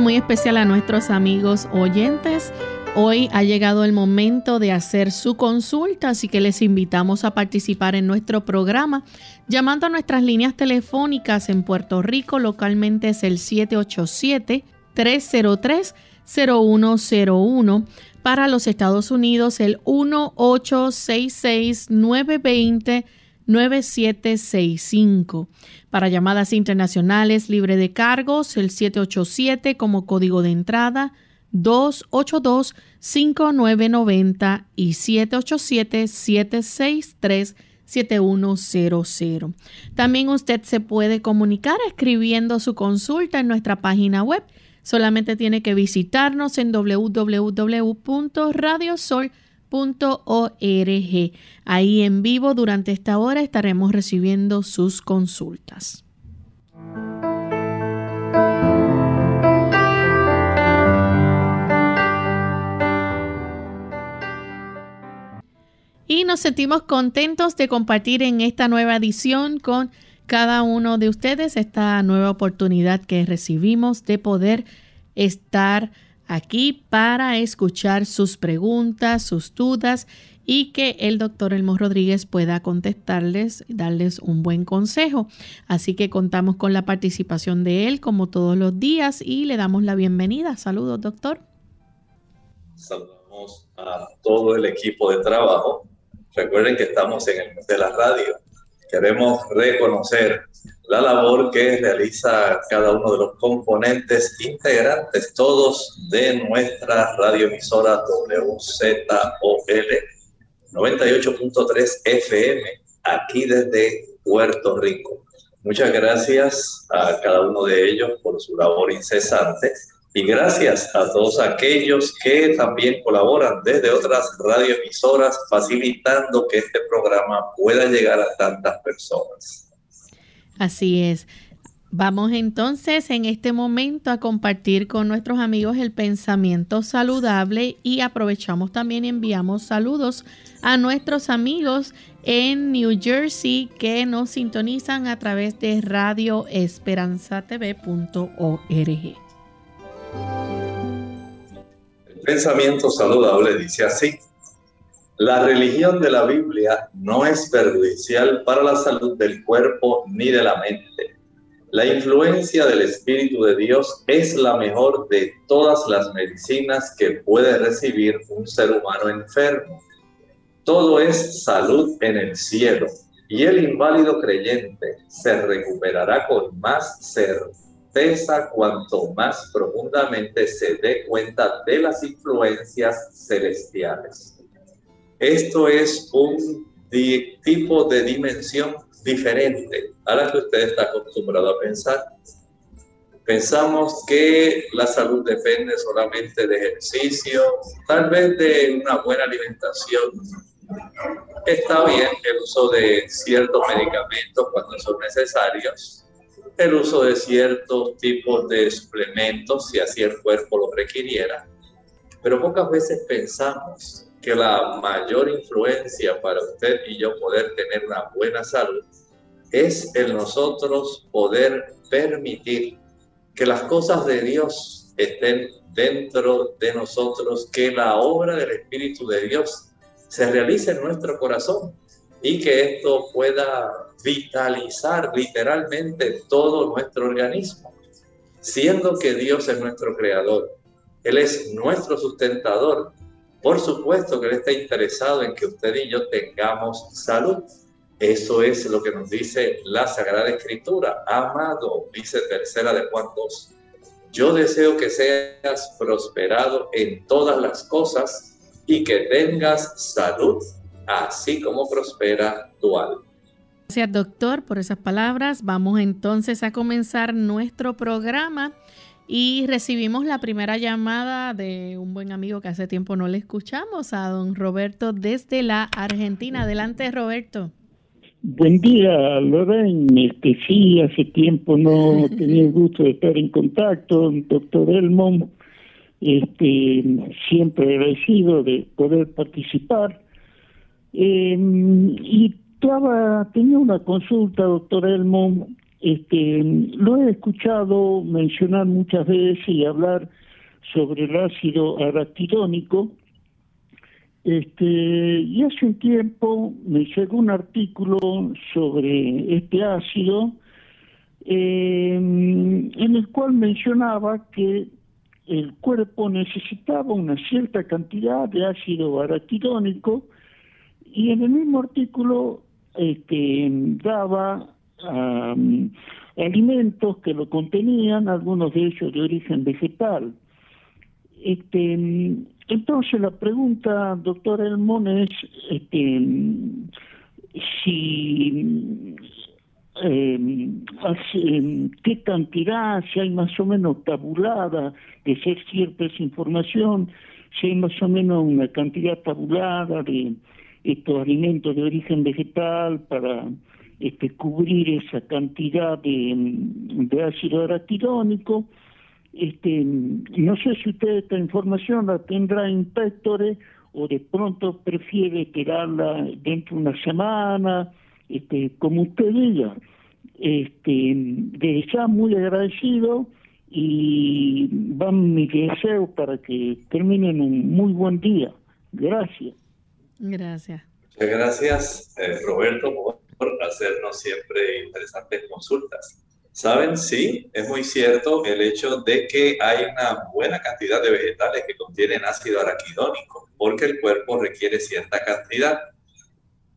Muy especial a nuestros amigos oyentes. Hoy ha llegado el momento de hacer su consulta, así que les invitamos a participar en nuestro programa llamando a nuestras líneas telefónicas en Puerto Rico, localmente es el 787-303-0101. Para los Estados Unidos, el 1866 920 9765. Para llamadas internacionales libre de cargos, el 787 como código de entrada 282-5990 y 787-763-7100. También usted se puede comunicar escribiendo su consulta en nuestra página web. Solamente tiene que visitarnos en www.radiosol.com Ahí en vivo durante esta hora estaremos recibiendo sus consultas. Y nos sentimos contentos de compartir en esta nueva edición con cada uno de ustedes esta nueva oportunidad que recibimos de poder estar aquí para escuchar sus preguntas, sus dudas y que el doctor Elmo Rodríguez pueda contestarles, darles un buen consejo. Así que contamos con la participación de él como todos los días y le damos la bienvenida. Saludos, doctor. Saludamos a todo el equipo de trabajo. Recuerden que estamos en el de la radio. Queremos reconocer la labor que realiza cada uno de los componentes integrantes, todos de nuestra radioemisora WZOL 98.3 FM, aquí desde Puerto Rico. Muchas gracias a cada uno de ellos por su labor incesante y gracias a todos aquellos que también colaboran desde otras radioemisoras facilitando que este programa pueda llegar a tantas personas. Así es. Vamos entonces en este momento a compartir con nuestros amigos el pensamiento saludable y aprovechamos también y enviamos saludos a nuestros amigos en New Jersey que nos sintonizan a través de radioesperanzatv.org. El pensamiento saludable dice así. La religión de la Biblia no es perjudicial para la salud del cuerpo ni de la mente. La influencia del Espíritu de Dios es la mejor de todas las medicinas que puede recibir un ser humano enfermo. Todo es salud en el cielo y el inválido creyente se recuperará con más certeza cuanto más profundamente se dé cuenta de las influencias celestiales. Esto es un tipo de dimensión diferente a la que usted está acostumbrado a pensar. Pensamos que la salud depende solamente de ejercicio, tal vez de una buena alimentación. Está bien el uso de ciertos medicamentos cuando son necesarios, el uso de ciertos tipos de suplementos si así el cuerpo lo requiriera, pero pocas veces pensamos que la mayor influencia para usted y yo poder tener una buena salud es el nosotros poder permitir que las cosas de Dios estén dentro de nosotros, que la obra del Espíritu de Dios se realice en nuestro corazón y que esto pueda vitalizar literalmente todo nuestro organismo, siendo que Dios es nuestro creador, Él es nuestro sustentador por supuesto que Él está interesado en que usted y yo tengamos salud. Eso es lo que nos dice la Sagrada Escritura. Amado, dice tercera de Juan 2. Yo deseo que seas prosperado en todas las cosas y que tengas salud, así como prospera tu alma. Gracias doctor por esas palabras. Vamos entonces a comenzar nuestro programa y recibimos la primera llamada de un buen amigo que hace tiempo no le escuchamos, a don Roberto desde la Argentina. Adelante Roberto. Buen día, Lorraine. Este, sí, hace tiempo no tenía el gusto de estar en contacto, doctor Elmo. Este, siempre agradecido de poder participar. Eh, y tenía una consulta, doctor Elmo. Este, lo he escuchado mencionar muchas veces y hablar sobre el ácido araquidónico este, y hace un tiempo me llegó un artículo sobre este ácido em, en el cual mencionaba que el cuerpo necesitaba una cierta cantidad de ácido araquidónico y en el mismo artículo este, daba alimentos que lo contenían, algunos de ellos de origen vegetal. Este, entonces la pregunta, doctor Elmón, es este, si eh, qué cantidad, si hay más o menos tabulada, de ser cierta esa información, si hay más o menos una cantidad tabulada de estos alimentos de origen vegetal para este, cubrir esa cantidad de, de ácido araquidónico este, no sé si usted esta información la tendrá en Pectore o de pronto prefiere quedarla dentro de una semana, este, como usted diga. Este, de ya muy agradecido y van mis deseos para que terminen un muy buen día. Gracias. Gracias. Muchas gracias, eh, Roberto, por hacernos siempre interesantes consultas. Saben, sí, es muy cierto el hecho de que hay una buena cantidad de vegetales que contienen ácido araquidónico, porque el cuerpo requiere cierta cantidad.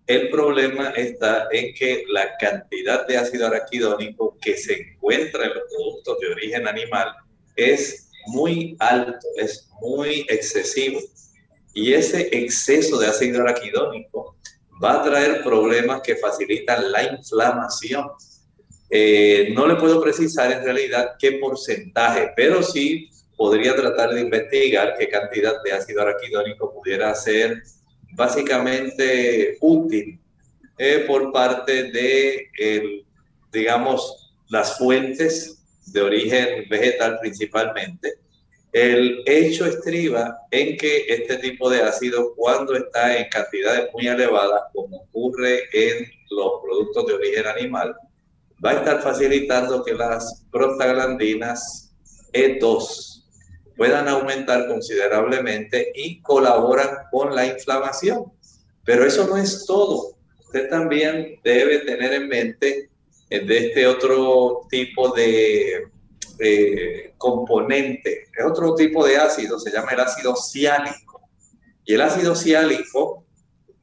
El problema está en que la cantidad de ácido araquidónico que se encuentra en los productos de origen animal es muy alto, es muy excesivo. Y ese exceso de ácido araquidónico va a traer problemas que facilitan la inflamación eh, no le puedo precisar en realidad qué porcentaje, pero sí podría tratar de investigar qué cantidad de ácido araquidónico pudiera ser básicamente útil eh, por parte de, digamos, las fuentes de origen vegetal principalmente. El hecho estriba en que este tipo de ácido, cuando está en cantidades muy elevadas, como ocurre en los productos de origen animal, va a estar facilitando que las prostaglandinas E2 puedan aumentar considerablemente y colaboran con la inflamación. Pero eso no es todo. Usted también debe tener en mente de este otro tipo de componente, es otro tipo de ácido, se llama el ácido ciálico. Y el ácido ciálico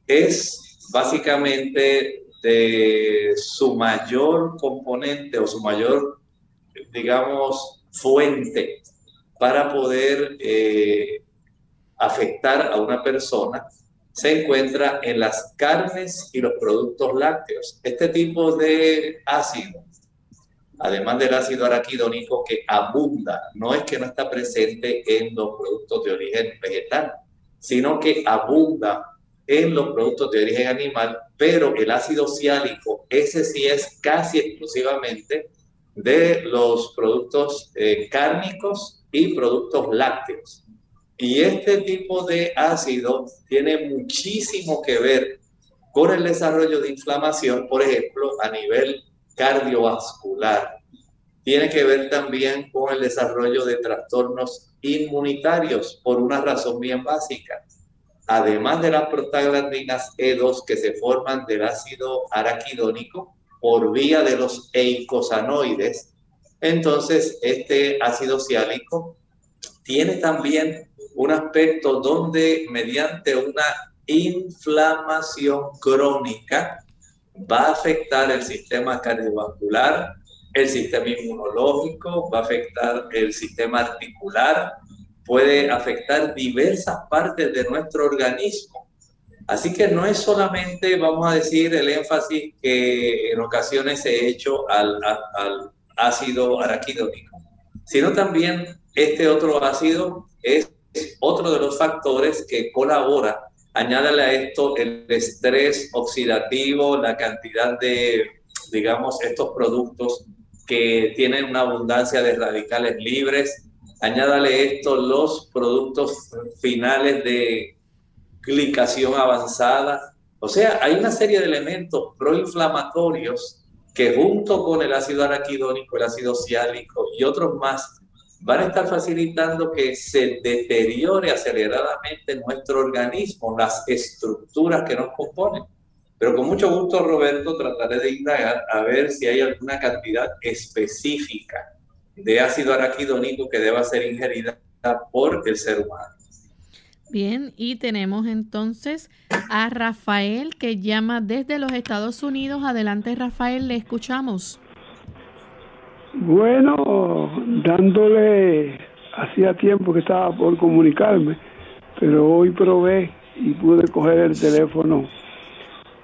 es básicamente de su mayor componente o su mayor, digamos, fuente para poder eh, afectar a una persona se encuentra en las carnes y los productos lácteos. Este tipo de ácido, además del ácido araquidónico que abunda, no es que no está presente en los productos de origen vegetal, sino que abunda en los productos de origen animal, pero el ácido ciálico, ese sí es casi exclusivamente de los productos eh, cárnicos y productos lácteos. Y este tipo de ácido tiene muchísimo que ver con el desarrollo de inflamación, por ejemplo, a nivel cardiovascular. Tiene que ver también con el desarrollo de trastornos inmunitarios por una razón bien básica además de las prostaglandinas E2 que se forman del ácido araquidónico por vía de los eicosanoides, entonces este ácido ciálico tiene también un aspecto donde mediante una inflamación crónica va a afectar el sistema cardiovascular, el sistema inmunológico, va a afectar el sistema articular, puede afectar diversas partes de nuestro organismo. Así que no es solamente, vamos a decir, el énfasis que en ocasiones ha hecho al, al ácido araquidónico, sino también este otro ácido es otro de los factores que colabora. Añádale a esto el estrés oxidativo, la cantidad de, digamos, estos productos que tienen una abundancia de radicales libres. Añádale esto los productos finales de glicación avanzada. O sea, hay una serie de elementos proinflamatorios que junto con el ácido araquidónico, el ácido ciálico y otros más van a estar facilitando que se deteriore aceleradamente nuestro organismo, las estructuras que nos componen. Pero con mucho gusto, Roberto, trataré de indagar a ver si hay alguna cantidad específica de ácido araquidónico que deba ser ingerida por el ser humano. Bien, y tenemos entonces a Rafael que llama desde los Estados Unidos. Adelante, Rafael, le escuchamos. Bueno, dándole, hacía tiempo que estaba por comunicarme, pero hoy probé y pude coger el teléfono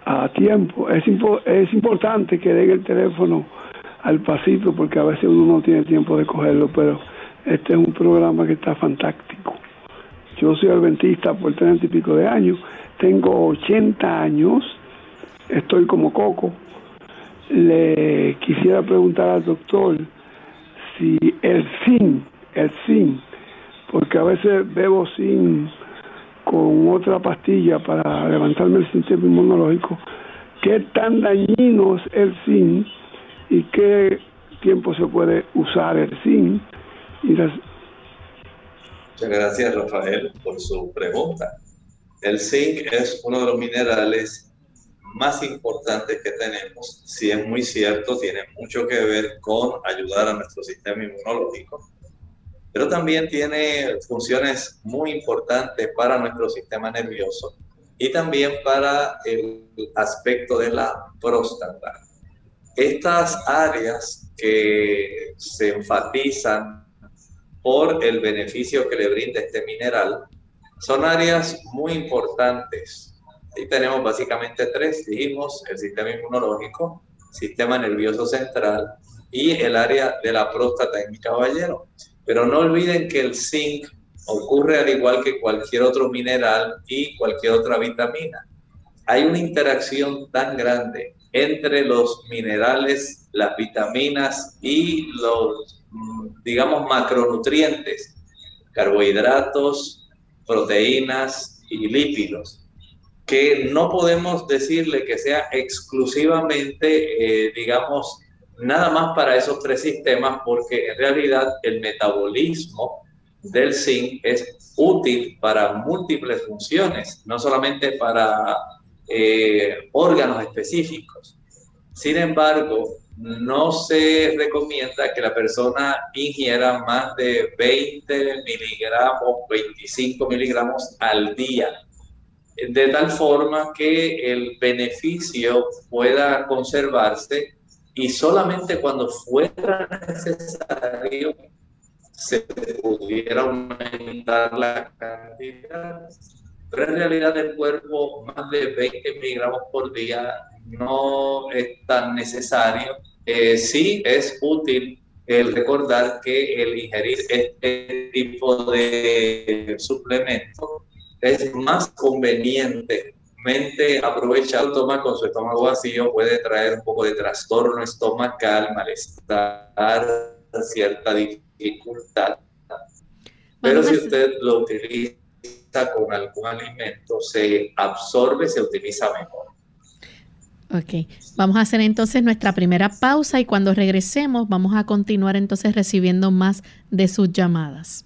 a tiempo. Es, es importante que den el teléfono al pasito porque a veces uno no tiene tiempo de cogerlo, pero este es un programa que está fantástico. Yo soy adventista por treinta y pico de años, tengo 80 años, estoy como coco, le quisiera preguntar al doctor si el zinc, el zinc, porque a veces bebo zinc con otra pastilla para levantarme el sistema inmunológico, qué tan dañino es el zinc y qué tiempo se puede usar el zinc. Muchas gracias Rafael por su pregunta. El zinc es uno de los minerales más importantes que tenemos, si es muy cierto, tiene mucho que ver con ayudar a nuestro sistema inmunológico, pero también tiene funciones muy importantes para nuestro sistema nervioso y también para el aspecto de la próstata. Estas áreas que se enfatizan por el beneficio que le brinda este mineral son áreas muy importantes Ahí tenemos básicamente tres, dijimos, el sistema inmunológico, sistema nervioso central y el área de la próstata en mi caballero. Pero no olviden que el zinc ocurre al igual que cualquier otro mineral y cualquier otra vitamina. Hay una interacción tan grande entre los minerales, las vitaminas y los, digamos, macronutrientes, carbohidratos, proteínas y lípidos, que no podemos decirle que sea exclusivamente, eh, digamos, nada más para esos tres sistemas, porque en realidad el metabolismo del zinc es útil para múltiples funciones, no solamente para eh, órganos específicos. Sin embargo, no se recomienda que la persona ingiera más de 20 miligramos, 25 miligramos al día de tal forma que el beneficio pueda conservarse y solamente cuando fuera necesario se pudiera aumentar la cantidad. Pero en realidad el cuerpo más de 20 miligramos por día no es tan necesario. Eh, sí es útil el recordar que el ingerir este tipo de suplemento es más conveniente aprovechar tomar con su estómago vacío puede traer un poco de trastorno estomacal, malestar, cierta dificultad. Pero si usted lo utiliza con algún alimento, se absorbe, se utiliza mejor. Ok, vamos a hacer entonces nuestra primera pausa y cuando regresemos vamos a continuar entonces recibiendo más de sus llamadas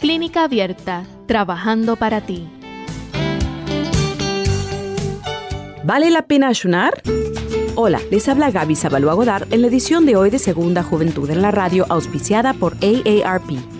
Clínica Abierta, trabajando para ti. ¿Vale la pena ayunar? Hola, les habla Gaby Sabalua Godard en la edición de hoy de Segunda Juventud en la Radio, auspiciada por AARP.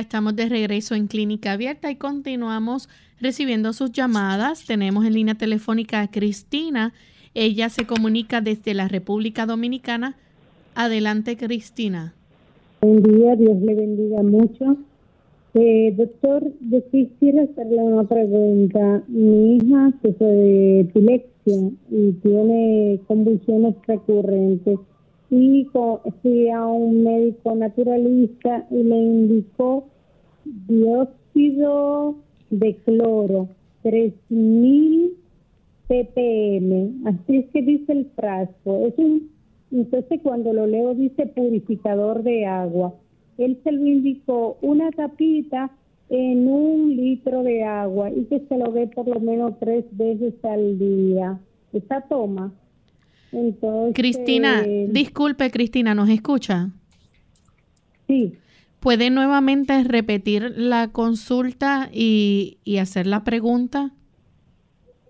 Estamos de regreso en Clínica Abierta y continuamos recibiendo sus llamadas. Tenemos en línea telefónica a Cristina. Ella se comunica desde la República Dominicana. Adelante, Cristina. Buen día, Dios le bendiga mucho. Eh, doctor, yo quisiera hacerle una pregunta. Mi hija sufre de epilepsia y tiene convulsiones recurrentes. Y fui a un médico naturalista y le indicó dióxido de cloro, 3000 ppm. Así es que dice el frasco. Es un, entonces cuando lo leo dice purificador de agua. Él se lo indicó una tapita en un litro de agua y que se lo dé por lo menos tres veces al día. Esa toma. Entonces, Cristina, disculpe Cristina, ¿nos escucha? Sí. ¿Puede nuevamente repetir la consulta y, hacer la pregunta?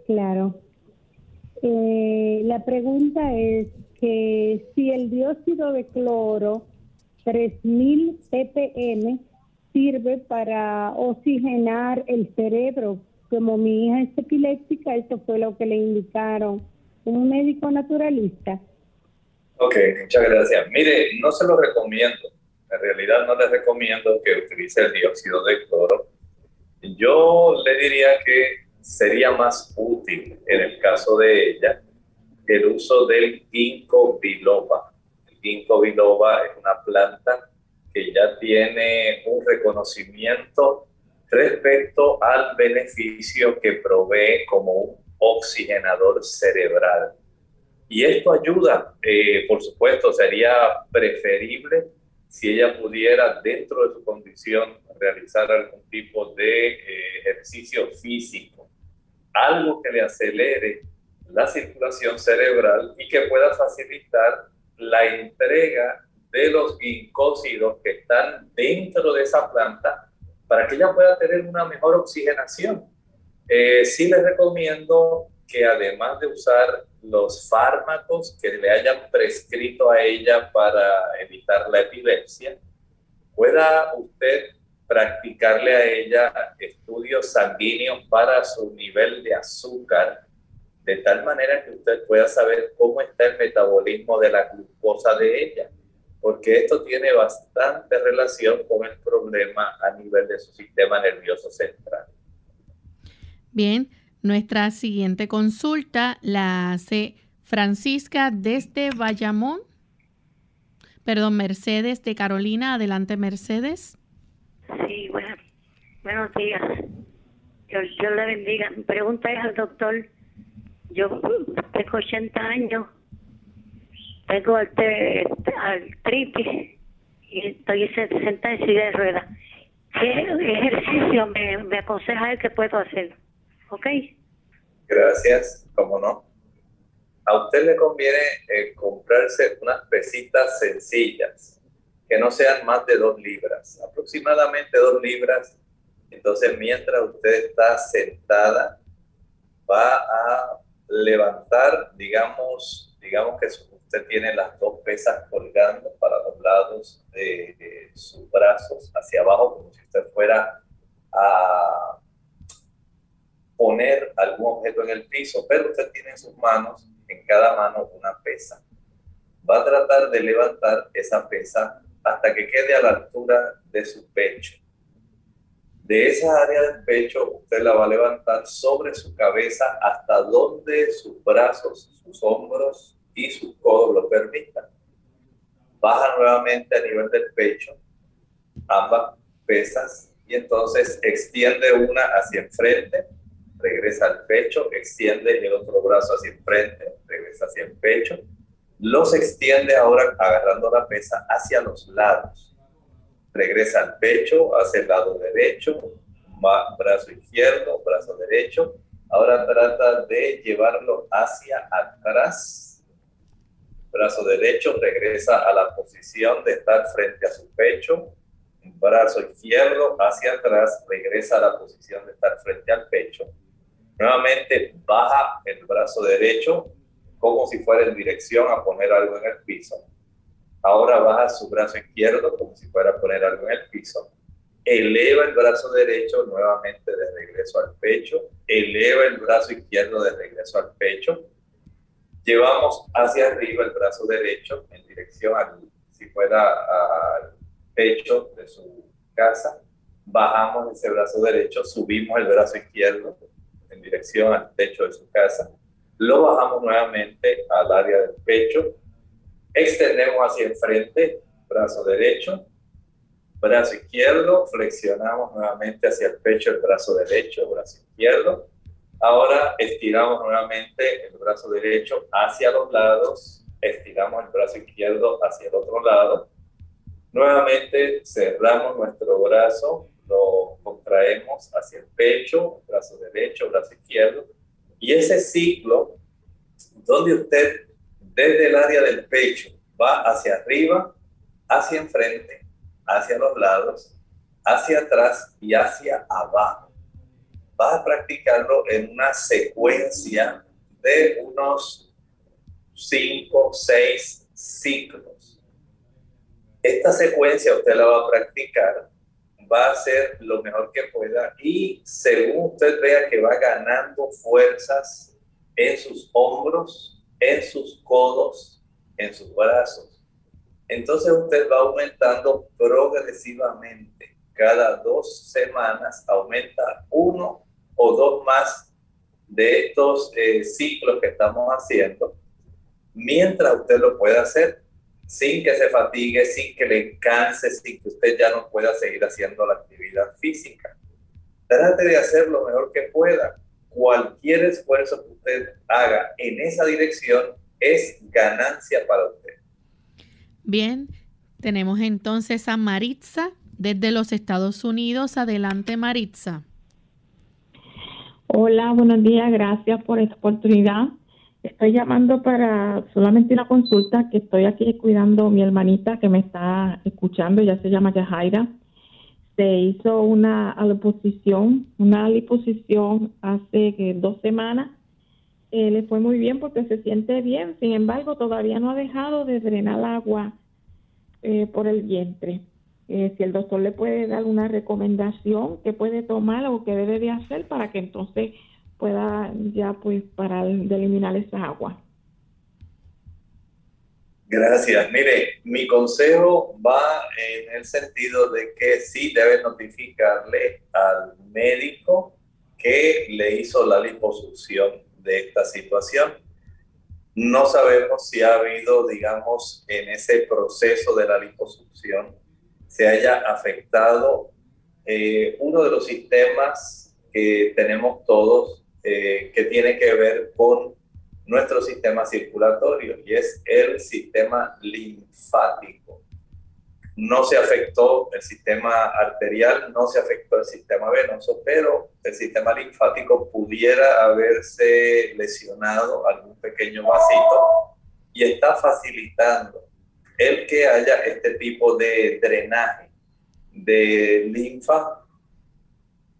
Claro. Eh, la pregunta es que si el dióxido de cloro 3000 ppm sirve para oxigenar el cerebro. Como mi hija es epiléptica, eso fue lo que le indicaron un médico naturalista. Ok, muchas gracias. Mire, no se lo recomiendo en realidad no les recomiendo que utilice el dióxido de cloro. Yo le diría que sería más útil en el caso de ella el uso del ginkgo biloba. El ginkgo biloba es una planta que ya tiene un reconocimiento respecto al beneficio que provee como un oxigenador cerebral. Y esto ayuda, eh, por supuesto, sería preferible si ella pudiera dentro de su condición realizar algún tipo de eh, ejercicio físico, algo que le acelere la circulación cerebral y que pueda facilitar la entrega de los gincósidos que están dentro de esa planta para que ella pueda tener una mejor oxigenación. Eh, sí les recomiendo que además de usar los fármacos que le hayan prescrito a ella para evitar la epilepsia, pueda usted practicarle a ella estudios sanguíneos para su nivel de azúcar, de tal manera que usted pueda saber cómo está el metabolismo de la glucosa de ella, porque esto tiene bastante relación con el problema a nivel de su sistema nervioso central. Bien, nuestra siguiente consulta la hace Francisca desde Bayamón. Perdón, Mercedes de Carolina. Adelante, Mercedes. Sí, bueno, buenos días. Dios, le bendiga. Mi pregunta es al doctor. Yo tengo 80 años, tengo artritis y estoy sentada en silla de ruedas. ¿Qué ejercicio me, me aconseja él que puedo hacer? ¿Ok? Gracias, cómo no. A usted le conviene eh, comprarse unas pesitas sencillas, que no sean más de dos libras, aproximadamente dos libras. Entonces, mientras usted está sentada, va a levantar, digamos, digamos que usted tiene las dos pesas colgando para los lados de sus brazos hacia abajo, como si usted fuera a poner algún objeto en el piso, pero usted tiene en sus manos, en cada mano, una pesa. Va a tratar de levantar esa pesa hasta que quede a la altura de su pecho. De esa área del pecho, usted la va a levantar sobre su cabeza hasta donde sus brazos, sus hombros y sus codos lo permitan. Baja nuevamente a nivel del pecho, ambas pesas, y entonces extiende una hacia enfrente regresa al pecho, extiende el otro brazo hacia enfrente, regresa hacia el pecho, los extiende ahora agarrando la pesa hacia los lados, regresa al pecho, hacia el lado derecho, brazo izquierdo, brazo derecho, ahora trata de llevarlo hacia atrás, brazo derecho, regresa a la posición de estar frente a su pecho, brazo izquierdo hacia atrás, regresa a la posición de estar frente al pecho, Nuevamente baja el brazo derecho como si fuera en dirección a poner algo en el piso. Ahora baja su brazo izquierdo como si fuera a poner algo en el piso. Eleva el brazo derecho nuevamente de regreso al pecho. Eleva el brazo izquierdo de regreso al pecho. Llevamos hacia arriba el brazo derecho en dirección a si fuera al pecho de su casa. Bajamos ese brazo derecho, subimos el brazo izquierdo en dirección al techo de su casa. Lo bajamos nuevamente al área del pecho. Extendemos hacia enfrente, brazo derecho, brazo izquierdo, flexionamos nuevamente hacia el pecho el brazo derecho, brazo izquierdo. Ahora estiramos nuevamente el brazo derecho hacia los lados, estiramos el brazo izquierdo hacia el otro lado. Nuevamente cerramos nuestro brazo lo contraemos hacia el pecho, brazo derecho, brazo izquierdo, y ese ciclo donde usted desde el área del pecho va hacia arriba, hacia enfrente, hacia los lados, hacia atrás y hacia abajo. Va a practicarlo en una secuencia de unos 5, 6 ciclos. Esta secuencia usted la va a practicar va a hacer lo mejor que pueda y según usted vea que va ganando fuerzas en sus hombros, en sus codos, en sus brazos, entonces usted va aumentando progresivamente. Cada dos semanas aumenta uno o dos más de estos eh, ciclos que estamos haciendo, mientras usted lo pueda hacer sin que se fatigue, sin que le canse, sin que usted ya no pueda seguir haciendo la actividad física. Trate de hacer lo mejor que pueda. Cualquier esfuerzo que usted haga en esa dirección es ganancia para usted. Bien, tenemos entonces a Maritza desde los Estados Unidos. Adelante, Maritza. Hola, buenos días. Gracias por esta oportunidad. Estoy llamando para solamente una consulta que estoy aquí cuidando a mi hermanita que me está escuchando, ya se llama Yajaira. Se hizo una liposucción, una liposucción hace dos semanas eh, le fue muy bien porque se siente bien, sin embargo todavía no ha dejado de drenar agua eh, por el vientre. Eh, si el doctor le puede dar una recomendación que puede tomar o que debe de hacer para que entonces pueda ya pues parar de eliminar esa agua. Gracias. Mire, mi consejo va en el sentido de que sí debe notificarle al médico que le hizo la liposucción de esta situación. No sabemos si ha habido, digamos, en ese proceso de la liposucción, se haya afectado eh, uno de los sistemas que tenemos todos, eh, que tiene que ver con nuestro sistema circulatorio y es el sistema linfático. No se afectó el sistema arterial, no se afectó el sistema venoso, pero el sistema linfático pudiera haberse lesionado algún pequeño vasito y está facilitando el que haya este tipo de drenaje de linfa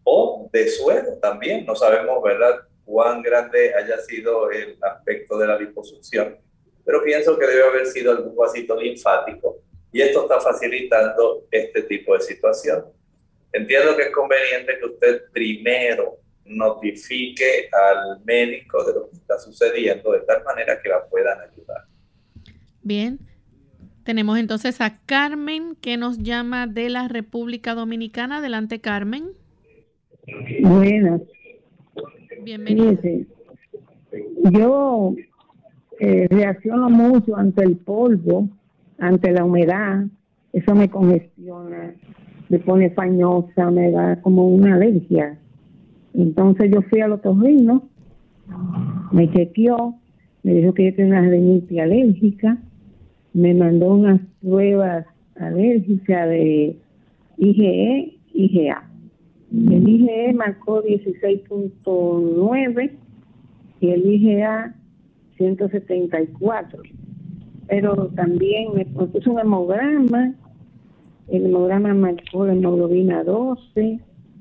o de suelo también. No sabemos, ¿verdad? cuán grande haya sido el aspecto de la liposucción, pero pienso que debe haber sido algún vasito linfático y esto está facilitando este tipo de situación. Entiendo que es conveniente que usted primero notifique al médico de lo que está sucediendo de tal manera que la puedan ayudar. Bien, tenemos entonces a Carmen que nos llama de la República Dominicana. Adelante, Carmen. Buenas. Bienvenida. yo eh, reacciono mucho ante el polvo, ante la humedad, eso me congestiona, me pone fañosa, me da como una alergia. Entonces yo fui al otorrino, me chequeó, me dijo que yo tenía una rinitis alérgica, me mandó unas pruebas alérgicas de IgE, IgA. El IgE marcó 16.9 y el IgA 174. Pero también me puso un hemograma. El hemograma marcó la hemoglobina 12,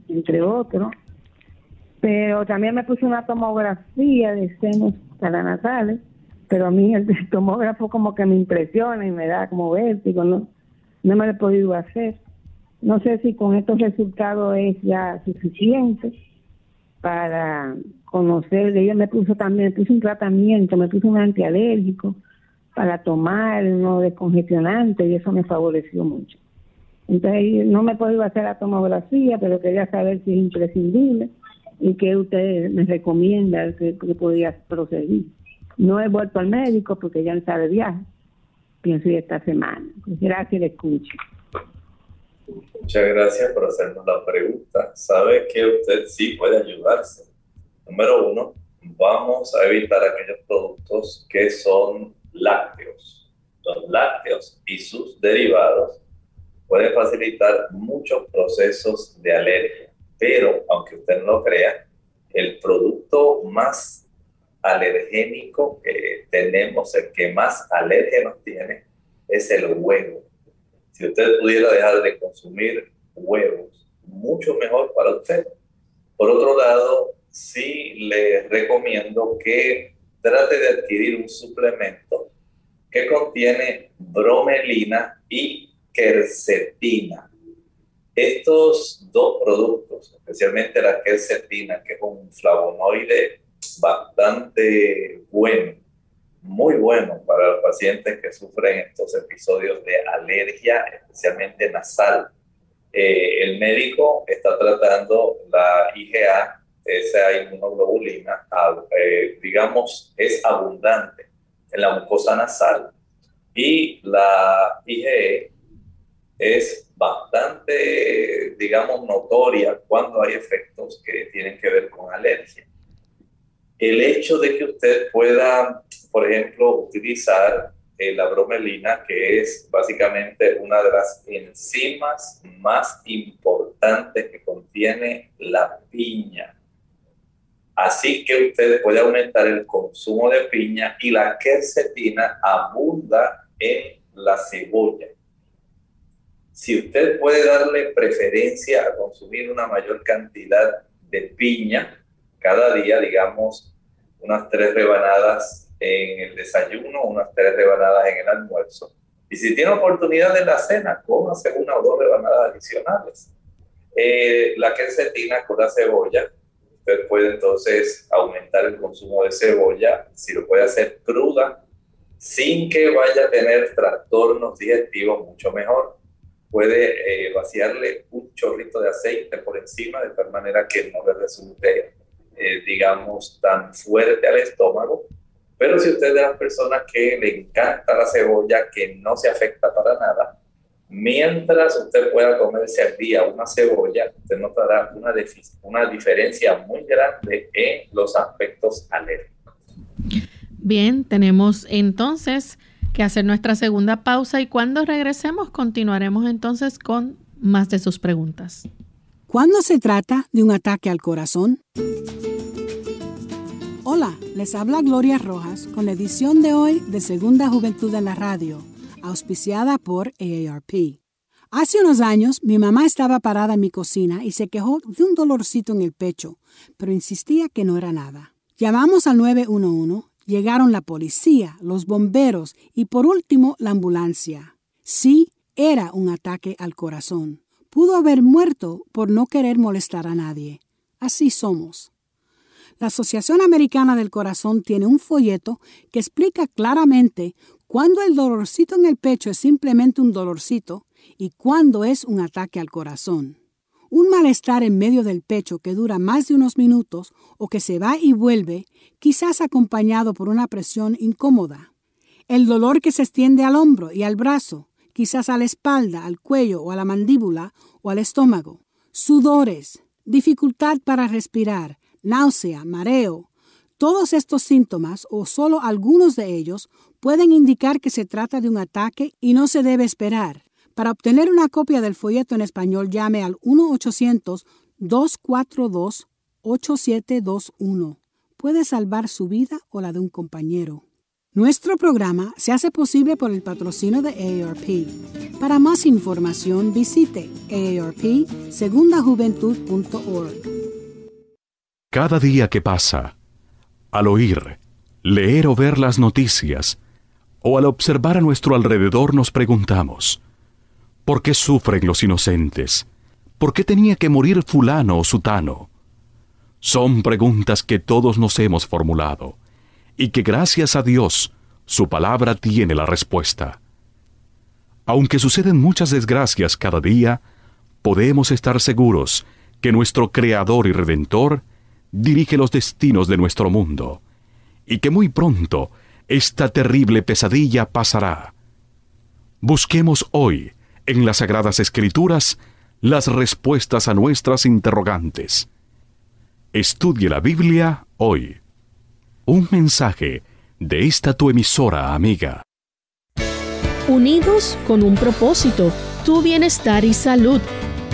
entre otros. Pero también me puso una tomografía de senos paranatales. Pero a mí el tomógrafo como que me impresiona y me da como vértigo. No, no me lo he podido hacer. No sé si con estos resultados es ya suficiente para conocer. Ella me puso también, me un tratamiento, me puso un antialérgico para tomar, uno descongestionante y eso me favoreció mucho. Entonces no me podido hacer la tomografía, pero quería saber si es imprescindible y qué usted me recomienda que, que podría proceder. No he vuelto al médico porque ya está de viaje. Pienso ir esta semana. Gracias, le escucho. Muchas gracias por hacernos la pregunta. Sabe que usted sí puede ayudarse. Número uno, vamos a evitar aquellos productos que son lácteos. Los lácteos y sus derivados pueden facilitar muchos procesos de alergia, pero aunque usted no lo crea, el producto más alergénico que tenemos, el que más alergia nos tiene, es el huevo si usted pudiera dejar de consumir huevos, mucho mejor para usted. Por otro lado, sí le recomiendo que trate de adquirir un suplemento que contiene bromelina y quercetina. Estos dos productos, especialmente la quercetina, que es un flavonoide bastante bueno, muy bueno para los pacientes que sufren estos episodios de alergia, especialmente nasal. Eh, el médico está tratando la IgA, esa inmunoglobulina, eh, digamos, es abundante en la mucosa nasal y la IgE es bastante, digamos, notoria cuando hay efectos que tienen que ver con alergia. El hecho de que usted pueda por ejemplo, utilizar eh, la bromelina, que es básicamente una de las enzimas más importantes que contiene la piña. Así que usted puede aumentar el consumo de piña y la quercetina abunda en la cebolla. Si usted puede darle preferencia a consumir una mayor cantidad de piña cada día, digamos unas tres rebanadas en el desayuno, unas tres rebanadas en el almuerzo. Y si tiene oportunidad en la cena, cómase una o dos rebanadas adicionales. Eh, la quercetina con la cebolla, usted puede entonces aumentar el consumo de cebolla, si lo puede hacer cruda, sin que vaya a tener trastornos digestivos, mucho mejor. Puede eh, vaciarle un chorrito de aceite por encima de tal manera que no le resulte, eh, digamos, tan fuerte al estómago. Pero si usted es de las personas que le encanta la cebolla, que no se afecta para nada, mientras usted pueda comerse al día una cebolla, usted notará una, una diferencia muy grande en los aspectos alérgicos. Bien, tenemos entonces que hacer nuestra segunda pausa y cuando regresemos continuaremos entonces con más de sus preguntas. ¿Cuándo se trata de un ataque al corazón? Hola, les habla Gloria Rojas con la edición de hoy de Segunda Juventud en la Radio, auspiciada por AARP. Hace unos años mi mamá estaba parada en mi cocina y se quejó de un dolorcito en el pecho, pero insistía que no era nada. Llamamos al 911 Llegaron la policía, los bomberos y por último la ambulancia. Sí, era un ataque al corazón. Pudo haber muerto por no querer molestar a nadie. Así somos. La Asociación Americana del Corazón tiene un folleto que explica claramente cuándo el dolorcito en el pecho es simplemente un dolorcito y cuándo es un ataque al corazón. Un malestar en medio del pecho que dura más de unos minutos o que se va y vuelve, quizás acompañado por una presión incómoda. El dolor que se extiende al hombro y al brazo, quizás a la espalda, al cuello o a la mandíbula o al estómago. Sudores, dificultad para respirar, náusea, mareo. Todos estos síntomas, o solo algunos de ellos, pueden indicar que se trata de un ataque y no se debe esperar. Para obtener una copia del folleto en español, llame al 1-800-242-8721. Puede salvar su vida o la de un compañero. Nuestro programa se hace posible por el patrocinio de AARP. Para más información visite aarpsegundajuventud.org. Cada día que pasa, al oír, leer o ver las noticias, o al observar a nuestro alrededor nos preguntamos, ¿Por qué sufren los inocentes? ¿Por qué tenía que morir fulano o sutano? Son preguntas que todos nos hemos formulado y que gracias a Dios su palabra tiene la respuesta. Aunque suceden muchas desgracias cada día, podemos estar seguros que nuestro Creador y Redentor dirige los destinos de nuestro mundo y que muy pronto esta terrible pesadilla pasará. Busquemos hoy en las Sagradas Escrituras las respuestas a nuestras interrogantes. Estudie la Biblia hoy. Un mensaje de esta tu emisora amiga. Unidos con un propósito, tu bienestar y salud.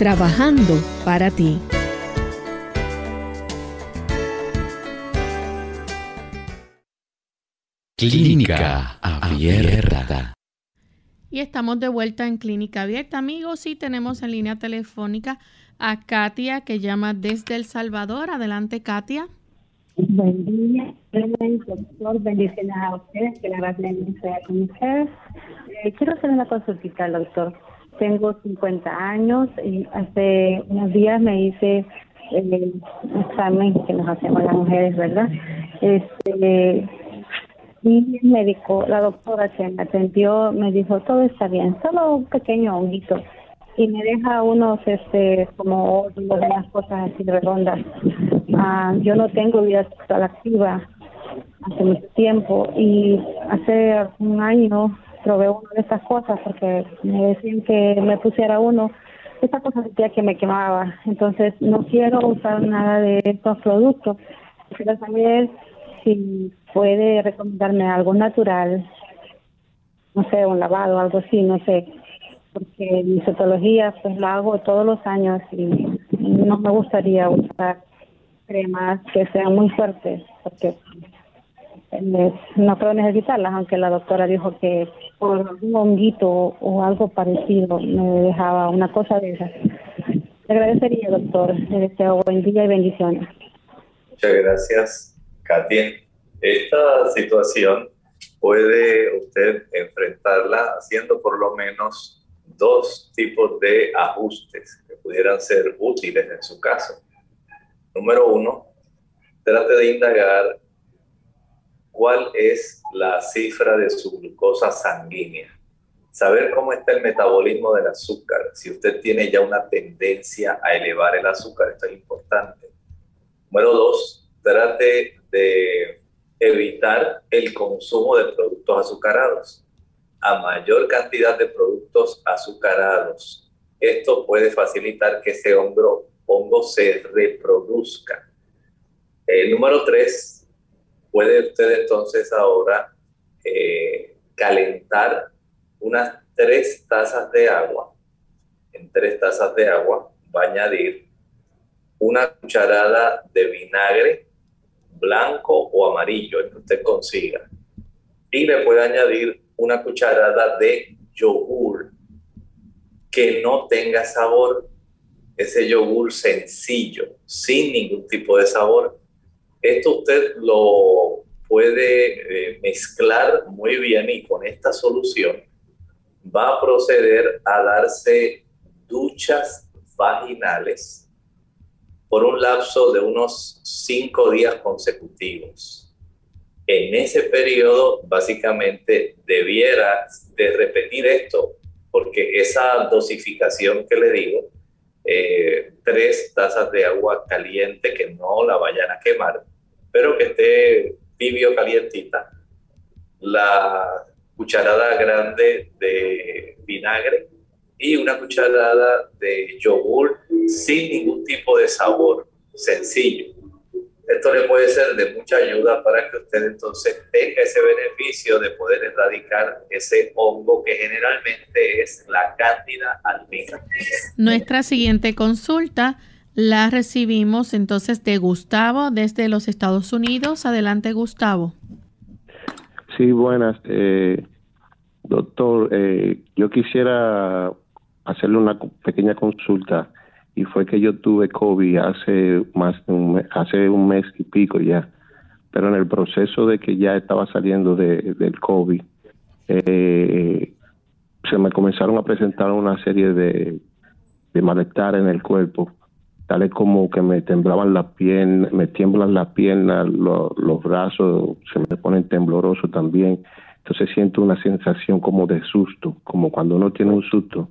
trabajando para ti. Clínica Abierta. Y estamos de vuelta en Clínica Abierta, amigos, y tenemos en línea telefónica a Katia, que llama desde El Salvador. Adelante, Katia. Buen día, doctor. Bendiciones a ustedes, que la verdad sea con ustedes. Eh, quiero hacer una consultita, doctor. Tengo 50 años y hace unos días me hice el examen que nos hacemos las mujeres, ¿verdad? Este, y el médico, la doctora que me atendió, me dijo, todo está bien, solo un pequeño honguito. Y me deja unos, este, como unas cosas así redondas. Ah, yo no tengo vida sexual activa hace mucho tiempo y hace un año probé una de esas cosas porque me decían que me pusiera uno. Esta cosa sentía que me quemaba. Entonces no quiero usar nada de estos productos. Quiero saber si puede recomendarme algo natural, no sé, un lavado, algo así, no sé, porque mi cetología pues la hago todos los años y no me gustaría usar cremas que sean muy fuertes, porque no creo necesitarlas, aunque la doctora dijo que por un honguito o algo parecido me dejaba una cosa de esas. Le agradecería, doctor. Le deseo buen día y bendiciones. Muchas gracias, Katia. Esta situación puede usted enfrentarla haciendo por lo menos dos tipos de ajustes que pudieran ser útiles en su caso. Número uno, trate de indagar cuál es la cifra de su glucosa sanguínea. Saber cómo está el metabolismo del azúcar. Si usted tiene ya una tendencia a elevar el azúcar, esto es importante. Número dos, trate de evitar el consumo de productos azucarados. A mayor cantidad de productos azucarados, esto puede facilitar que ese hongo, hongo se reproduzca. El número tres, puede usted entonces ahora eh, calentar unas tres tazas de agua. En tres tazas de agua va a añadir una cucharada de vinagre blanco o amarillo, el que usted consiga. Y le puede añadir una cucharada de yogur que no tenga sabor, ese yogur sencillo, sin ningún tipo de sabor, esto usted lo puede eh, mezclar muy bien y con esta solución va a proceder a darse duchas vaginales por un lapso de unos cinco días consecutivos. En ese periodo, básicamente, debiera de repetir esto, porque esa dosificación que le digo, eh, tres tazas de agua caliente que no la vayan a quemar, pero que esté tibio calientita, la cucharada grande de vinagre y una cucharada de yogur sin ningún tipo de sabor, sencillo. Esto le puede ser de mucha ayuda para que usted entonces tenga ese beneficio de poder erradicar ese hongo que generalmente es la cándida albina. Nuestra siguiente consulta la recibimos entonces de Gustavo desde los Estados Unidos. Adelante, Gustavo. Sí, buenas. Eh, doctor, eh, yo quisiera hacerle una pequeña consulta y fue que yo tuve COVID hace más un mes, hace un mes y pico ya, pero en el proceso de que ya estaba saliendo de, del COVID, eh, se me comenzaron a presentar una serie de, de malestar en el cuerpo tales como que me temblaban las piernas, me tiemblan las piernas, los brazos se me ponen temblorosos también. Entonces siento una sensación como de susto, como cuando uno tiene un susto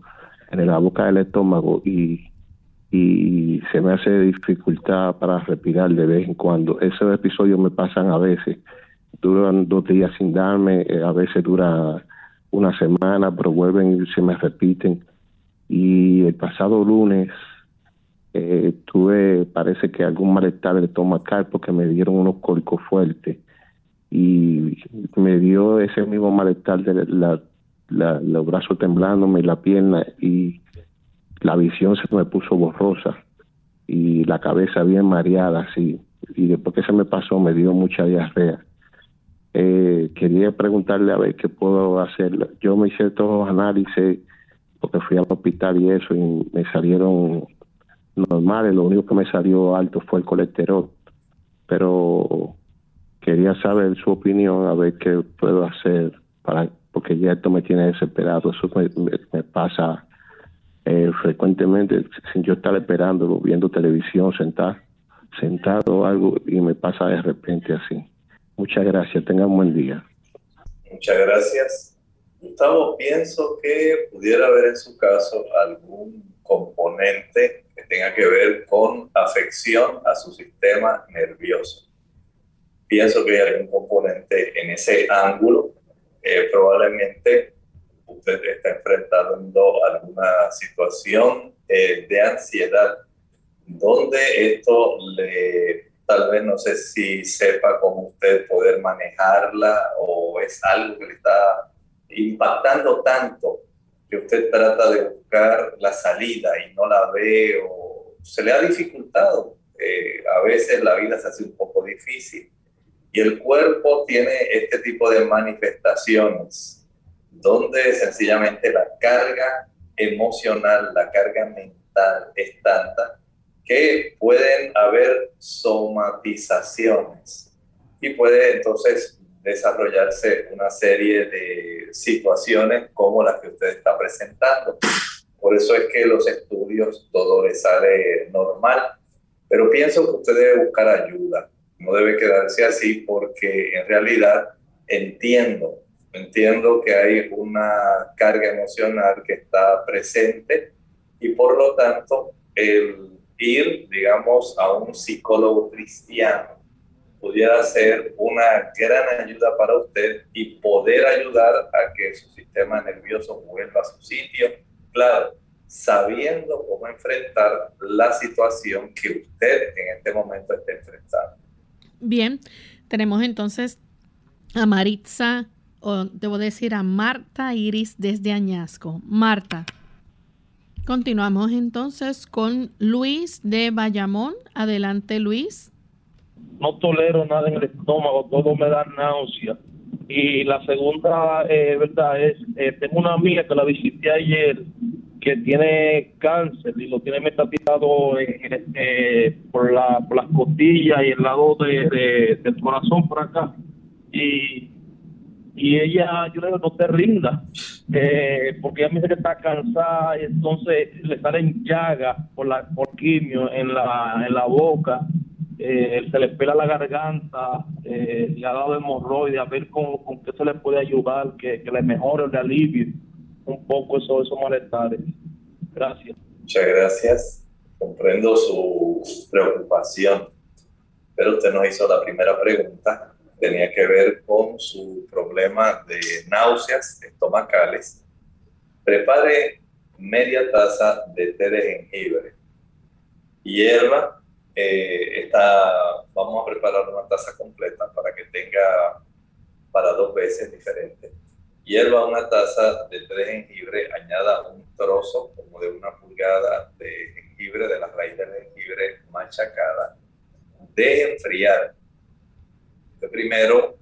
en la boca del estómago y, y se me hace dificultad para respirar de vez en cuando. Esos episodios me pasan a veces, duran dos días sin darme, eh, a veces dura una semana, pero vuelven y se me repiten. Y el pasado lunes eh, tuve, parece que algún malestar estomacal porque me dieron unos cólicos fuertes. Y me dio ese mismo malestar de la, los brazos temblándome la pierna y la visión se me puso borrosa y la cabeza bien mareada así y después que se me pasó me dio mucha diarrea. Eh, quería preguntarle a ver qué puedo hacer. Yo me hice todos los análisis porque fui al hospital y eso y me salieron normales, lo único que me salió alto fue el colesterol, pero quería saber su opinión, a ver qué puedo hacer, para porque ya esto me tiene desesperado, eso me, pasa eh, frecuentemente sin yo estar esperando, viendo televisión, sentado, sentado algo, y me pasa de repente así. Muchas gracias, tengan un buen día. Muchas gracias. Gustavo, pienso que pudiera haber en su caso algún componente que tenga que ver con afección a su sistema nervioso. Pienso que hay algún componente en ese ángulo. Eh, probablemente usted está enfrentando alguna situación eh, de ansiedad donde esto le tal vez no sé si sepa cómo usted poder manejarla o es algo que le está impactando tanto que usted trata de buscar la salida y no la ve o se le ha dificultado. Eh, a veces la vida se hace un poco difícil y el cuerpo tiene este tipo de manifestaciones donde sencillamente la carga emocional, la carga mental es tanta que pueden haber somatizaciones y puede entonces desarrollarse una serie de situaciones como las que usted está presentando. Por eso es que los estudios todo le sale normal, pero pienso que usted debe buscar ayuda, no debe quedarse así porque en realidad entiendo, entiendo que hay una carga emocional que está presente y por lo tanto el ir, digamos, a un psicólogo cristiano pudiera ser una gran ayuda para usted y poder ayudar a que su sistema nervioso vuelva a su sitio. Claro, sabiendo cómo enfrentar la situación que usted en este momento está enfrentando. Bien, tenemos entonces a Maritza, o debo decir a Marta Iris desde Añasco. Marta. Continuamos entonces con Luis de Bayamón. Adelante, Luis. No tolero nada en el estómago, todo me da náusea. Y la segunda, eh, verdad, es, eh, tengo una amiga que la visité ayer que tiene cáncer y lo tiene metatizado eh, por, la, por las costillas y el lado de, del corazón por acá. Y y ella, yo le digo, no te rinda, eh, porque ella me dice que está cansada y entonces le salen llagas por la por quimio en la, en la boca, eh, se le pela la garganta, eh, le ha dado hemorroides, a ver con, con qué se le puede ayudar, que, que le mejore, le alivie un poco eso, esos malestares. Gracias. Muchas gracias. Comprendo su preocupación, pero usted nos hizo la primera pregunta tenía que ver con su problema de náuseas estomacales. Prepare media taza de té de jengibre, hierba, eh, está, vamos a preparar una taza completa para que tenga para dos veces diferentes. Hierva una taza de de jengibre, añada un trozo como de una pulgada de jengibre, de la raíz del jengibre machacada. Deje enfriar primero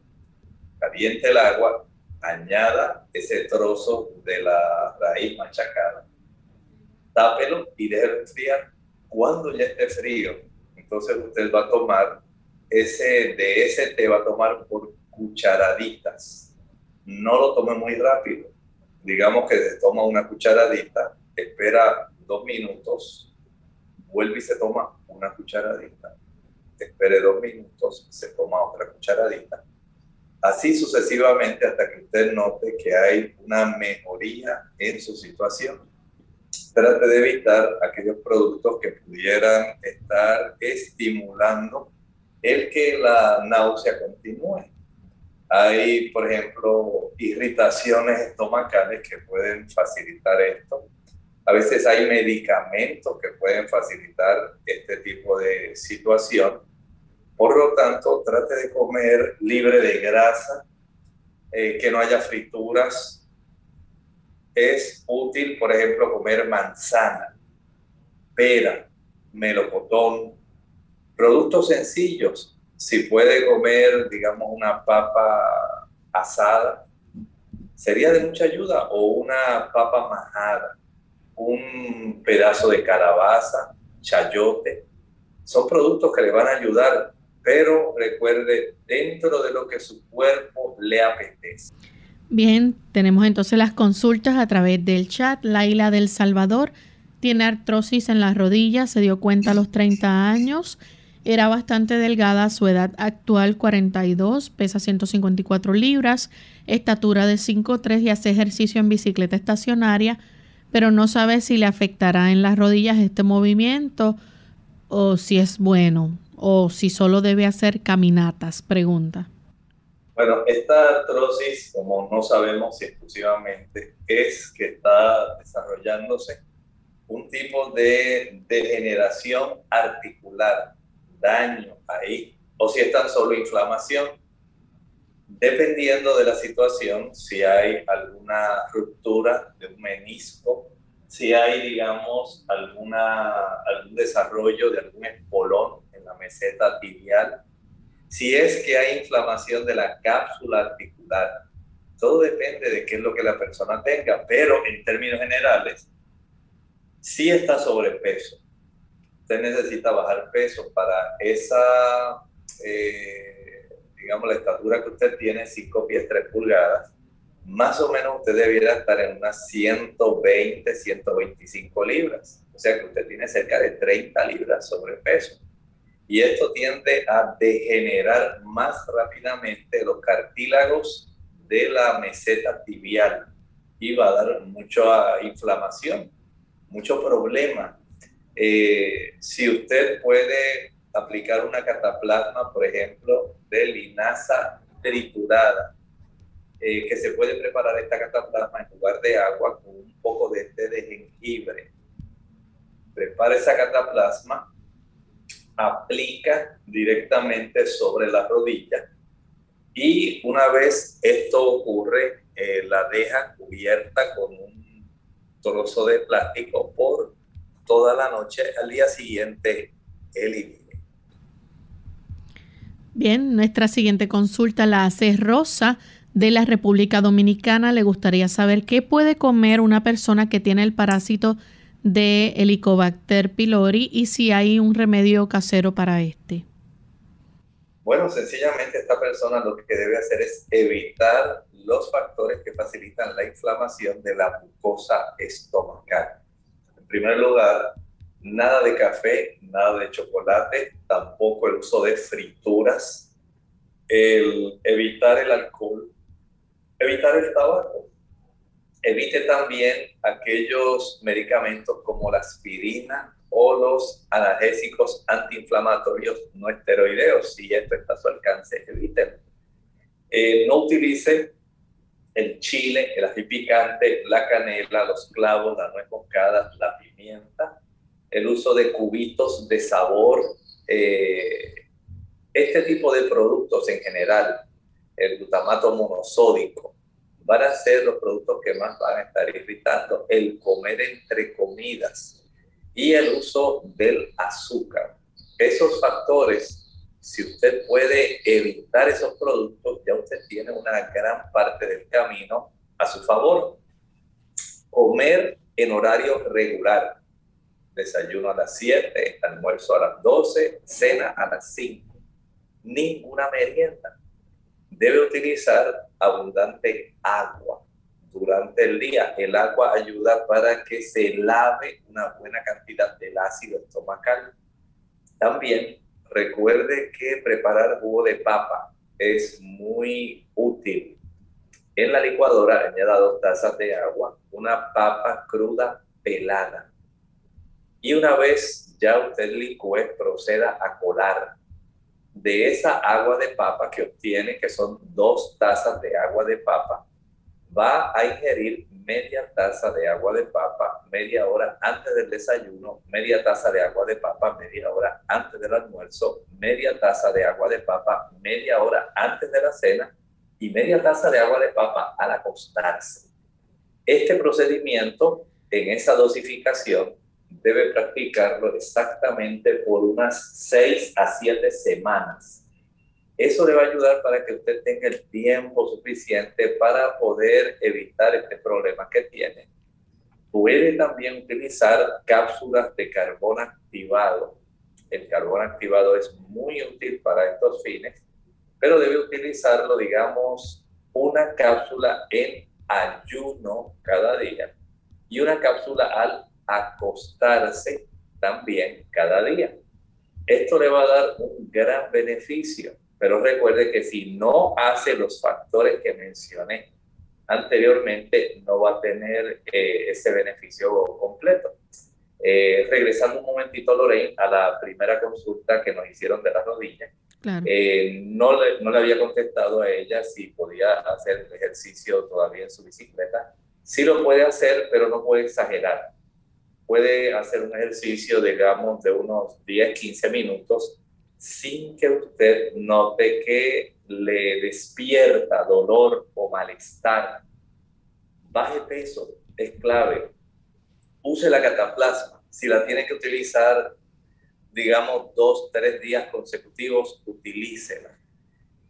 caliente el agua, añada ese trozo de la raíz machacada, tápelo y déjelo enfriar. Cuando ya esté frío, entonces usted va a tomar ese, de ese té va a tomar por cucharaditas. No lo tome muy rápido. Digamos que se toma una cucharadita, espera dos minutos, vuelve y se toma una cucharadita espere dos minutos, se toma otra cucharadita. Así sucesivamente hasta que usted note que hay una mejoría en su situación. Trate de evitar aquellos productos que pudieran estar estimulando el que la náusea continúe. Hay, por ejemplo, irritaciones estomacales que pueden facilitar esto. A veces hay medicamentos que pueden facilitar este tipo de situación por lo tanto, trate de comer libre de grasa, eh, que no haya frituras. Es útil, por ejemplo, comer manzana, pera, melocotón, productos sencillos. Si puede comer, digamos, una papa asada, sería de mucha ayuda, o una papa majada, un pedazo de calabaza, chayote. Son productos que le van a ayudar pero recuerde dentro de lo que su cuerpo le apetece. Bien, tenemos entonces las consultas a través del chat. Laila del Salvador tiene artrosis en las rodillas, se dio cuenta a los 30 años, era bastante delgada, su edad actual 42, pesa 154 libras, estatura de 5'3 y hace ejercicio en bicicleta estacionaria, pero no sabe si le afectará en las rodillas este movimiento o si es bueno o si solo debe hacer caminatas? Pregunta. Bueno, esta artrosis, como no sabemos si exclusivamente, es que está desarrollándose un tipo de degeneración articular daño ahí o si es tan solo inflamación. Dependiendo de la situación, si hay alguna ruptura de un menisco, si hay, digamos, alguna, algún desarrollo de algún espolón en la meseta tibial, si es que hay inflamación de la cápsula articular, todo depende de qué es lo que la persona tenga, pero en términos generales, si está sobrepeso, usted necesita bajar peso para esa, eh, digamos, la estatura que usted tiene, 5 pies 3 pulgadas, más o menos usted debiera estar en unas 120, 125 libras. O sea que usted tiene cerca de 30 libras sobrepeso. Y esto tiende a degenerar más rápidamente los cartílagos de la meseta tibial y va a dar mucha inflamación, mucho problema. Eh, si usted puede aplicar una cataplasma, por ejemplo, de linaza triturada, eh, que se puede preparar esta cataplasma en lugar de agua con un poco de té de jengibre. Prepara esa cataplasma, aplica directamente sobre la rodilla y una vez esto ocurre, eh, la deja cubierta con un trozo de plástico por toda la noche. Al día siguiente, elimine. Bien, nuestra siguiente consulta la hace Rosa de la República Dominicana. Le gustaría saber qué puede comer una persona que tiene el parásito de Helicobacter pylori y si hay un remedio casero para este. Bueno, sencillamente esta persona lo que debe hacer es evitar los factores que facilitan la inflamación de la mucosa estomacal. En primer lugar, nada de café, nada de chocolate, tampoco el uso de frituras, el evitar el alcohol, evitar el tabaco. Evite también aquellos medicamentos como la aspirina, o los analgésicos antiinflamatorios no esteroideos, si esto está a su alcance, eviten. Eh, no utilice el chile, el ají picante, la canela, los clavos, la nuez moscada, la pimienta, el uso de cubitos de sabor, eh, este tipo de productos en general, el glutamato monosódico, van a ser los productos que más van a estar irritando. El comer entre comidas, y el uso del azúcar. Esos factores, si usted puede evitar esos productos, ya usted tiene una gran parte del camino a su favor. Comer en horario regular. Desayuno a las 7, almuerzo a las 12, cena a las 5. Ninguna merienda. Debe utilizar abundante agua durante el día. El agua ayuda para que se lave una buena cantidad del ácido estomacal. También recuerde que preparar jugo de papa es muy útil. En la licuadora añada dos tazas de agua, una papa cruda pelada. Y una vez ya usted licúe, proceda a colar de esa agua de papa que obtiene, que son dos tazas de agua de papa, va a ingerir media taza de agua de papa media hora antes del desayuno, media taza de agua de papa media hora antes del almuerzo, media taza de agua de papa media hora antes de la cena y media taza de agua de papa al acostarse. Este procedimiento en esa dosificación debe practicarlo exactamente por unas 6 a 7 semanas eso le va a ayudar para que usted tenga el tiempo suficiente para poder evitar este problema que tiene. Puede también utilizar cápsulas de carbón activado. El carbón activado es muy útil para estos fines, pero debe utilizarlo, digamos, una cápsula en ayuno cada día y una cápsula al acostarse también cada día. Esto le va a dar un gran beneficio pero recuerde que si no hace los factores que mencioné anteriormente, no va a tener eh, ese beneficio completo. Eh, regresando un momentito, Lorraine, a la primera consulta que nos hicieron de la rodilla. Eh, no, le, no le había contestado a ella si podía hacer el ejercicio todavía en su bicicleta. Sí lo puede hacer, pero no puede exagerar. Puede hacer un ejercicio, digamos, de unos 10, 15 minutos sin que usted note que le despierta dolor o malestar. Baje peso, es clave. Use la cataplasma. Si la tiene que utilizar, digamos, dos, tres días consecutivos, utilícela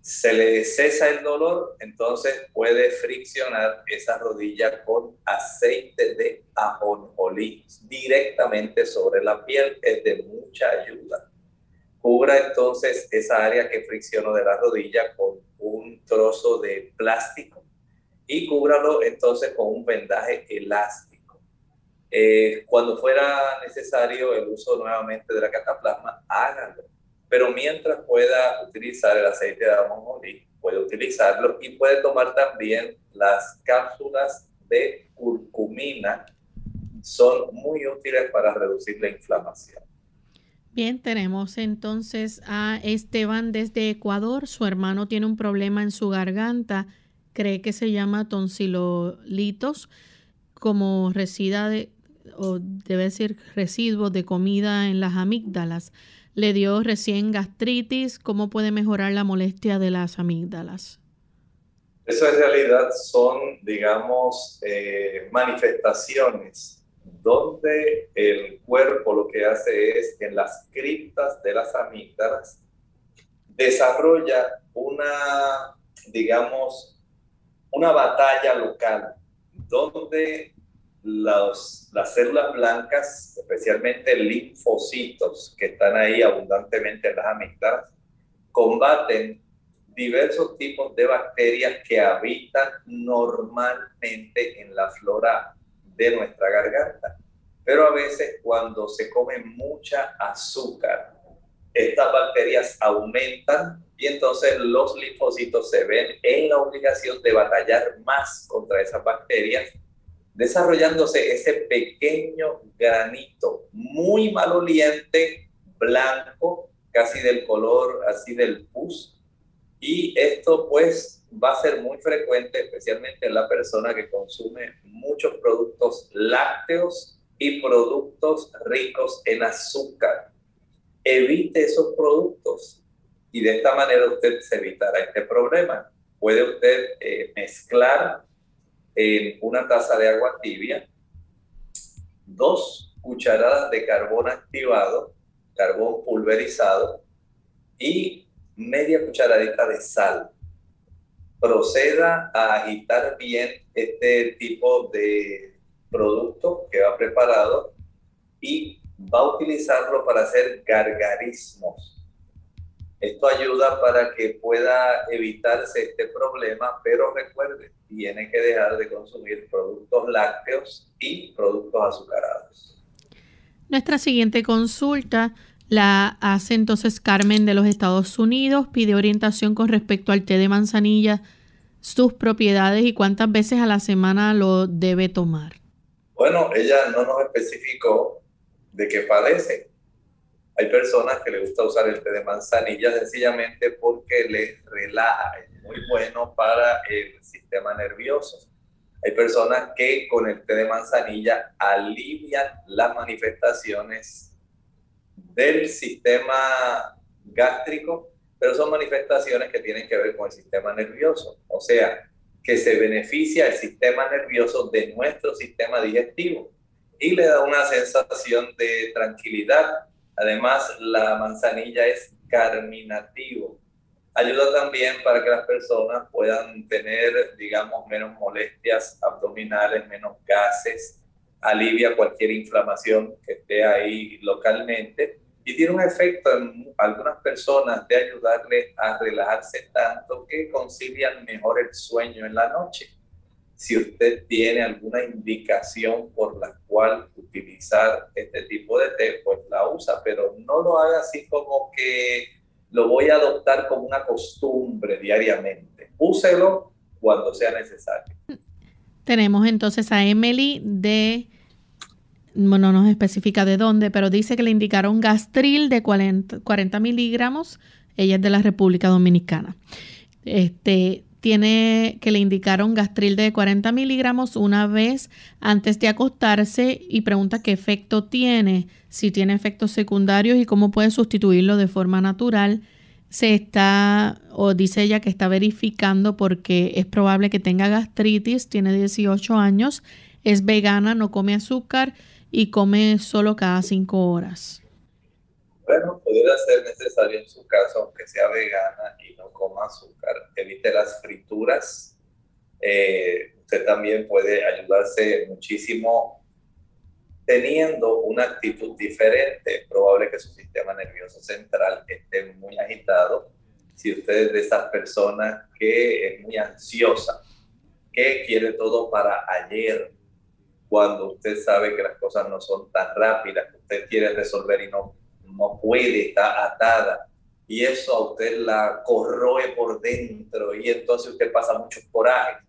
se le cesa el dolor, entonces puede friccionar esa rodilla con aceite de ajonjolí directamente sobre la piel, es de mucha ayuda. Cubra entonces esa área que friccionó de la rodilla con un trozo de plástico y cúbralo entonces con un vendaje elástico. Eh, cuando fuera necesario el uso nuevamente de la cataplasma, háganlo pero mientras pueda utilizar el aceite de ajonjolí, puede utilizarlo y puede tomar también las cápsulas de curcumina. Son muy útiles para reducir la inflamación. Bien, tenemos entonces a Esteban desde Ecuador. Su hermano tiene un problema en su garganta. Cree que se llama tonsiliolitos, como resida de, o debe decir residuos de comida en las amígdalas le dio recién gastritis, ¿cómo puede mejorar la molestia de las amígdalas? Eso en realidad son, digamos, eh, manifestaciones donde el cuerpo lo que hace es en las criptas de las amígdalas desarrolla una, digamos, una batalla local donde las células blancas, especialmente linfocitos que están ahí abundantemente en las amígdalas, combaten diversos tipos de bacterias que habitan normalmente en la flora de nuestra garganta. Pero a veces cuando se come mucha azúcar, estas bacterias aumentan y entonces los linfocitos se ven en la obligación de batallar más contra esas bacterias desarrollándose ese pequeño granito muy maloliente, blanco, casi del color así del pus. Y esto pues va a ser muy frecuente, especialmente en la persona que consume muchos productos lácteos y productos ricos en azúcar. Evite esos productos y de esta manera usted se evitará este problema. Puede usted eh, mezclar en una taza de agua tibia, dos cucharadas de carbón activado, carbón pulverizado y media cucharadita de sal. Proceda a agitar bien este tipo de producto que va preparado y va a utilizarlo para hacer gargarismos esto ayuda para que pueda evitarse este problema, pero recuerde, tiene que dejar de consumir productos lácteos y productos azucarados. Nuestra siguiente consulta la hace entonces Carmen de los Estados Unidos. Pide orientación con respecto al té de manzanilla, sus propiedades y cuántas veces a la semana lo debe tomar. Bueno, ella no nos especificó de qué padece. Hay personas que les gusta usar el té de manzanilla sencillamente porque les relaja, es muy bueno para el sistema nervioso. Hay personas que con el té de manzanilla alivian las manifestaciones del sistema gástrico, pero son manifestaciones que tienen que ver con el sistema nervioso. O sea, que se beneficia el sistema nervioso de nuestro sistema digestivo y le da una sensación de tranquilidad, Además, la manzanilla es carminativo. Ayuda también para que las personas puedan tener, digamos, menos molestias abdominales, menos gases, alivia cualquier inflamación que esté ahí localmente y tiene un efecto en algunas personas de ayudarle a relajarse tanto que concilian mejor el sueño en la noche si usted tiene alguna indicación por la cual utilizar este tipo de té, pues la usa, pero no lo haga así como que lo voy a adoptar como una costumbre diariamente. Úselo cuando sea necesario. Tenemos entonces a Emily de, bueno, no nos especifica de dónde, pero dice que le indicaron gastril de 40, 40 miligramos. Ella es de la República Dominicana. Este, tiene que le indicaron gastril de 40 miligramos una vez antes de acostarse y pregunta qué efecto tiene, si tiene efectos secundarios y cómo puede sustituirlo de forma natural. Se está, o dice ella que está verificando porque es probable que tenga gastritis, tiene 18 años, es vegana, no come azúcar y come solo cada 5 horas. Bueno, pudiera ser necesario en su caso, aunque sea vegana y no coma azúcar, evite las frituras. Eh, usted también puede ayudarse muchísimo teniendo una actitud diferente. Es probable que su sistema nervioso central esté muy agitado. Si usted es de esas personas que es muy ansiosa, que quiere todo para ayer, cuando usted sabe que las cosas no son tan rápidas, que usted quiere resolver y no no puede, está atada. Y eso a usted la corroe por dentro y entonces usted pasa mucho coraje.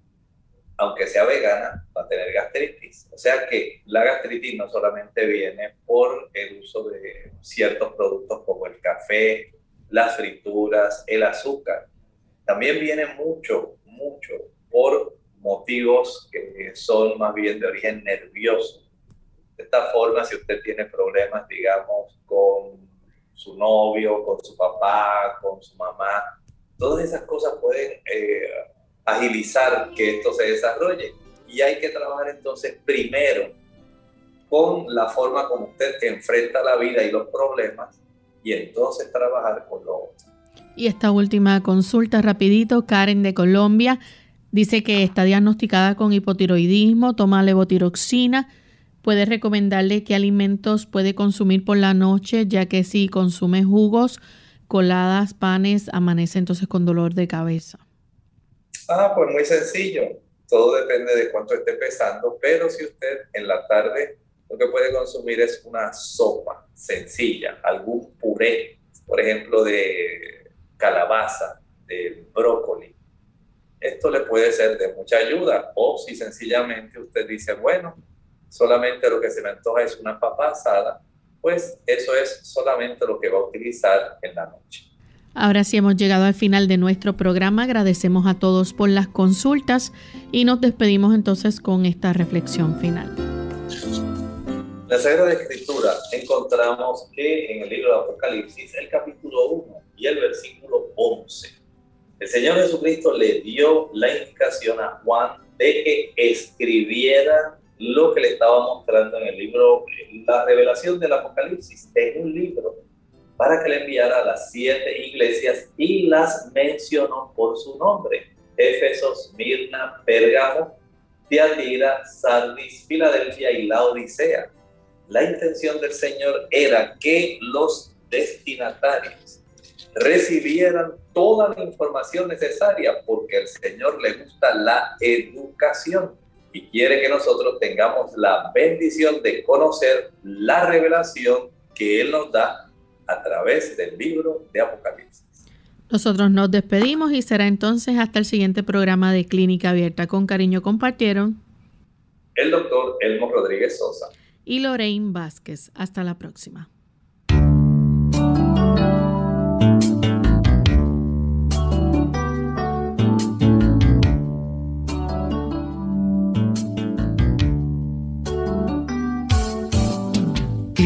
Aunque sea vegana, va a tener gastritis. O sea que la gastritis no solamente viene por el uso de ciertos productos como el café, las frituras, el azúcar. También viene mucho, mucho por motivos que son más bien de origen nervioso de esta forma, si usted tiene problemas, digamos, con su novio, con su papá, con su mamá, todas esas cosas pueden eh, agilizar que esto se desarrolle. Y hay que trabajar entonces primero con la forma como usted enfrenta la vida y los problemas y entonces trabajar con lo otro. Y esta última consulta rapidito, Karen de Colombia dice que está diagnosticada con hipotiroidismo, toma levotiroxina puede recomendarle qué alimentos puede consumir por la noche, ya que si consume jugos, coladas, panes, amanece entonces con dolor de cabeza. Ah, pues muy sencillo. Todo depende de cuánto esté pesando, pero si usted en la tarde lo que puede consumir es una sopa sencilla, algún puré, por ejemplo, de calabaza, de brócoli. Esto le puede ser de mucha ayuda. O si sencillamente usted dice, bueno, solamente lo que se me antoja es una papa asada, pues eso es solamente lo que va a utilizar en la noche. Ahora sí hemos llegado al final de nuestro programa. Agradecemos a todos por las consultas y nos despedimos entonces con esta reflexión final. En la Sagrada Escritura encontramos que en el libro de Apocalipsis, el capítulo 1 y el versículo 11, el Señor Jesucristo le dio la indicación a Juan de que escribiera lo que le estaba mostrando en el libro, la revelación del Apocalipsis, en un libro, para que le enviara a las siete iglesias y las mencionó por su nombre. Éfesos, Mirna, Pérgamo, Tiatira, Sardis, Filadelfia y la Odisea. La intención del Señor era que los destinatarios recibieran toda la información necesaria porque al Señor le gusta la educación y quiere que nosotros tengamos la bendición de conocer la revelación que Él nos da a través del libro de Apocalipsis. Nosotros nos despedimos y será entonces hasta el siguiente programa de Clínica Abierta. Con cariño compartieron el doctor Elmo Rodríguez Sosa y Lorraine Vázquez. Hasta la próxima.